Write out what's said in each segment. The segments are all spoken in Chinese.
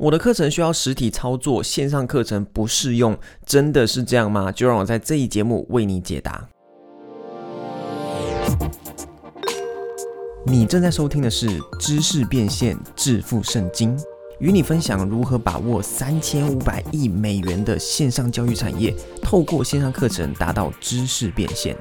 我的课程需要实体操作，线上课程不适用，真的是这样吗？就让我在这一节目为你解答。你正在收听的是《知识变现致富圣经》，与你分享如何把握三千五百亿美元的线上教育产业，透过线上课程达到知识变现。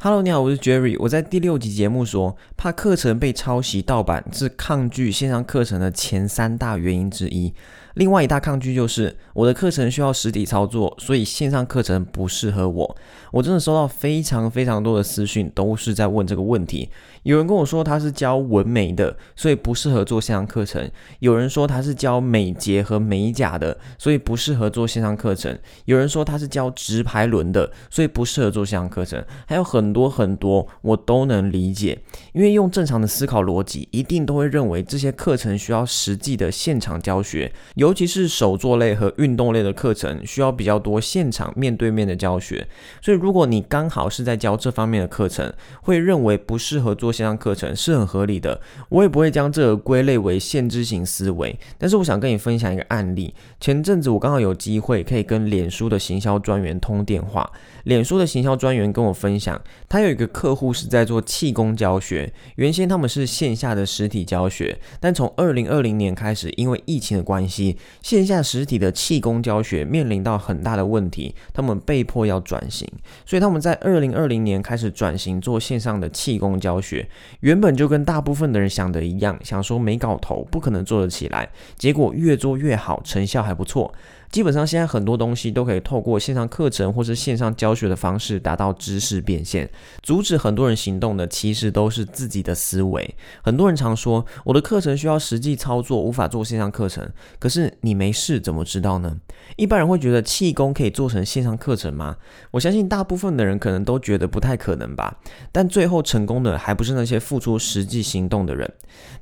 Hello，你好，我是 Jerry。我在第六集节目说，怕课程被抄袭盗版是抗拒线上课程的前三大原因之一。另外一大抗拒就是我的课程需要实体操作，所以线上课程不适合我。我真的收到非常非常多的私讯，都是在问这个问题。有人跟我说他是教纹眉的，所以不适合做线上课程；有人说他是教美睫和美甲的，所以不适合做线上课程；有人说他是教直排轮的，所以不适合做线上课程。还有很多很多，我都能理解，因为用正常的思考逻辑，一定都会认为这些课程需要实际的现场教学。尤其是手作类和运动类的课程，需要比较多现场面对面的教学。所以，如果你刚好是在教这方面的课程，会认为不适合做做线上课程是很合理的。我也不会将这个归类为限制型思维。但是，我想跟你分享一个案例。前阵子我刚好有机会可以跟脸书的行销专员通电话，脸书的行销专员跟我分享，他有一个客户是在做气功教学。原先他们是线下的实体教学，但从二零二零年开始，因为疫情的关系。线下实体的气功教学面临到很大的问题，他们被迫要转型，所以他们在二零二零年开始转型做线上的气功教学。原本就跟大部分的人想的一样，想说没搞头，不可能做得起来，结果越做越好，成效还不错。基本上现在很多东西都可以透过线上课程或是线上教学的方式达到知识变现。阻止很多人行动的其实都是自己的思维。很多人常说我的课程需要实际操作，无法做线上课程。可是你没试怎么知道呢？一般人会觉得气功可以做成线上课程吗？我相信大部分的人可能都觉得不太可能吧。但最后成功的还不是那些付出实际行动的人。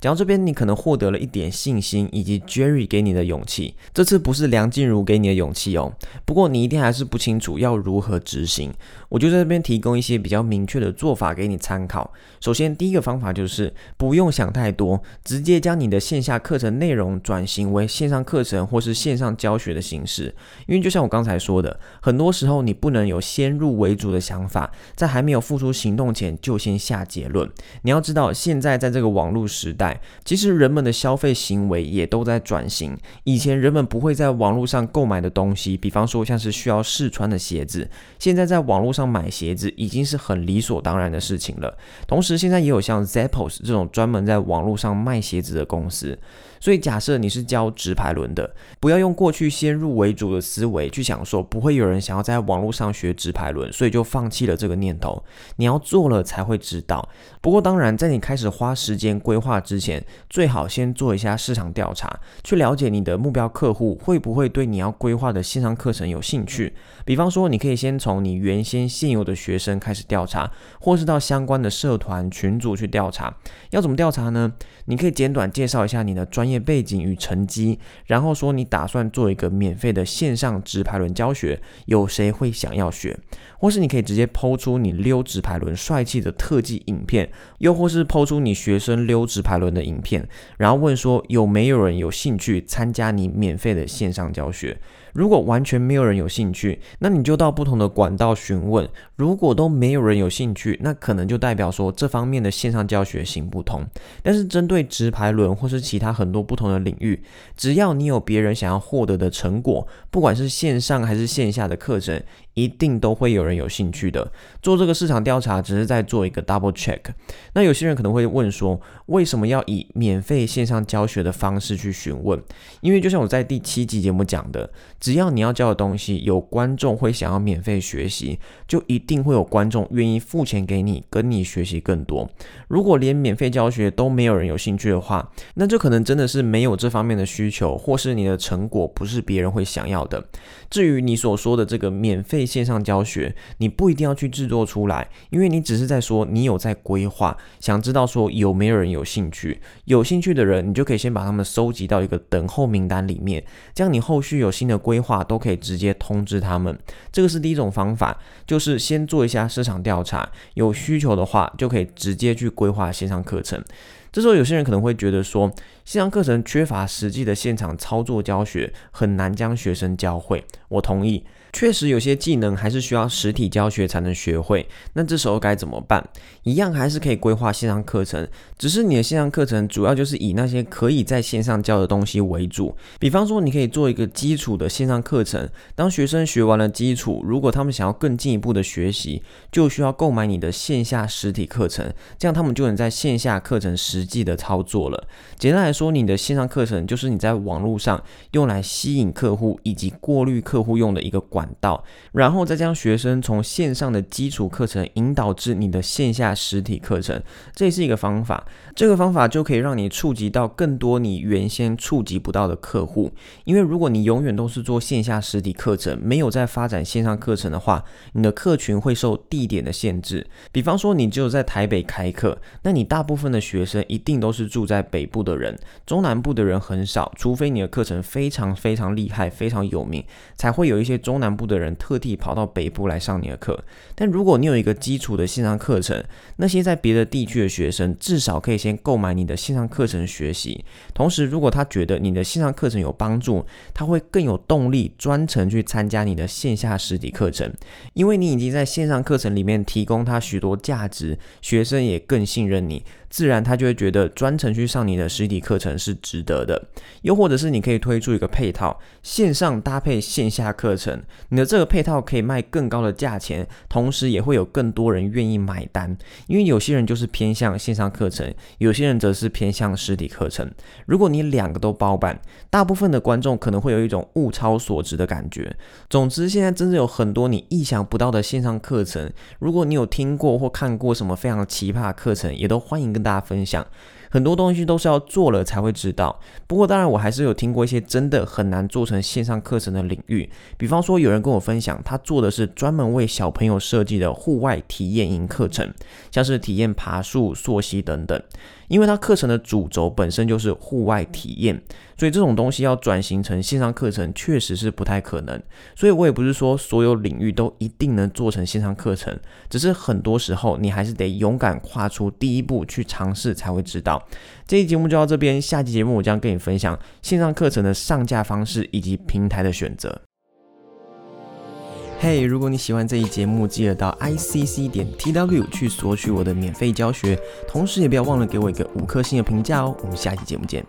讲到这边，你可能获得了一点信心，以及 Jerry 给你的勇气。这次不是梁静茹。给你的勇气哦，不过你一定还是不清楚要如何执行。我就在这边提供一些比较明确的做法给你参考。首先，第一个方法就是不用想太多，直接将你的线下课程内容转型为线上课程或是线上教学的形式。因为就像我刚才说的，很多时候你不能有先入为主的想法，在还没有付出行动前就先下结论。你要知道，现在在这个网络时代，其实人们的消费行为也都在转型。以前人们不会在网络上购买的东西，比方说像是需要试穿的鞋子，现在在网络上买鞋子已经是很理所当然的事情了。同时，现在也有像 Zappos 这种专门在网络上卖鞋子的公司。所以，假设你是教直排轮的，不要用过去先入为主的思维去想说不会有人想要在网络上学直排轮，所以就放弃了这个念头。你要做了才会知道。不过，当然，在你开始花时间规划之前，最好先做一下市场调查，去了解你的目标客户会不会对你你要规划的线上课程有兴趣。比方说，你可以先从你原先现有的学生开始调查，或是到相关的社团群组去调查。要怎么调查呢？你可以简短介绍一下你的专业背景与成绩，然后说你打算做一个免费的线上直排轮教学，有谁会想要学？或是你可以直接抛出你溜直排轮帅气的特技影片，又或是抛出你学生溜直排轮的影片，然后问说有没有人有兴趣参加你免费的线上教学？Yeah. 如果完全没有人有兴趣，那你就到不同的管道询问。如果都没有人有兴趣，那可能就代表说这方面的线上教学行不通。但是针对直排轮或是其他很多不同的领域，只要你有别人想要获得的成果，不管是线上还是线下的课程。一定都会有人有兴趣的。做这个市场调查只是在做一个 double check。那有些人可能会问说，为什么要以免费线上教学的方式去询问？因为就像我在第七集节目讲的，只要你要教的东西有观众会想要免费学习，就一定会有观众愿意付钱给你，跟你学习更多。如果连免费教学都没有人有兴趣的话，那就可能真的是没有这方面的需求，或是你的成果不是别人会想要的。至于你所说的这个免费，线上教学，你不一定要去制作出来，因为你只是在说你有在规划，想知道说有没有人有兴趣，有兴趣的人，你就可以先把他们收集到一个等候名单里面，这样你后续有新的规规划都可以直接通知他们。这个是第一种方法，就是先做一下市场调查，有需求的话就可以直接去规划线上课程。这时候有些人可能会觉得说，线上课程缺乏实际的现场操作教学，很难将学生教会。我同意。确实有些技能还是需要实体教学才能学会，那这时候该怎么办？一样还是可以规划线上课程，只是你的线上课程主要就是以那些可以在线上教的东西为主。比方说，你可以做一个基础的线上课程，当学生学完了基础，如果他们想要更进一步的学习，就需要购买你的线下实体课程，这样他们就能在线下课程实际的操作了。简单来说，你的线上课程就是你在网络上用来吸引客户以及过滤客户用的一个管。道，然后再将学生从线上的基础课程引导至你的线下实体课程，这也是一个方法。这个方法就可以让你触及到更多你原先触及不到的客户。因为如果你永远都是做线下实体课程，没有在发展线上课程的话，你的客群会受地点的限制。比方说，你只有在台北开课，那你大部分的学生一定都是住在北部的人，中南部的人很少，除非你的课程非常非常厉害、非常有名，才会有一些中南部。的人特地跑到北部来上你的课，但如果你有一个基础的线上课程，那些在别的地区的学生至少可以先购买你的线上课程学习。同时，如果他觉得你的线上课程有帮助，他会更有动力专程去参加你的线下实体课程，因为你已经在线上课程里面提供他许多价值，学生也更信任你。自然他就会觉得专程去上你的实体课程是值得的，又或者是你可以推出一个配套，线上搭配线下课程，你的这个配套可以卖更高的价钱，同时也会有更多人愿意买单，因为有些人就是偏向线上课程，有些人则是偏向实体课程。如果你两个都包办，大部分的观众可能会有一种物超所值的感觉。总之，现在真的有很多你意想不到的线上课程，如果你有听过或看过什么非常奇葩的课程，也都欢迎。跟大家分享很多东西都是要做了才会知道。不过当然我还是有听过一些真的很难做成线上课程的领域，比方说有人跟我分享，他做的是专门为小朋友设计的户外体验营课程，像是体验爬树、溯溪等等。因为它课程的主轴本身就是户外体验，所以这种东西要转型成线上课程确实是不太可能。所以我也不是说所有领域都一定能做成线上课程，只是很多时候你还是得勇敢跨出第一步去尝试才会知道。这期节目就到这边，下期节目我将跟你分享线上课程的上架方式以及平台的选择。嘿，如果你喜欢这一节目，记得到 i c c 点 t w 去索取我的免费教学，同时也不要忘了给我一个五颗星的评价哦。我们下期节目见。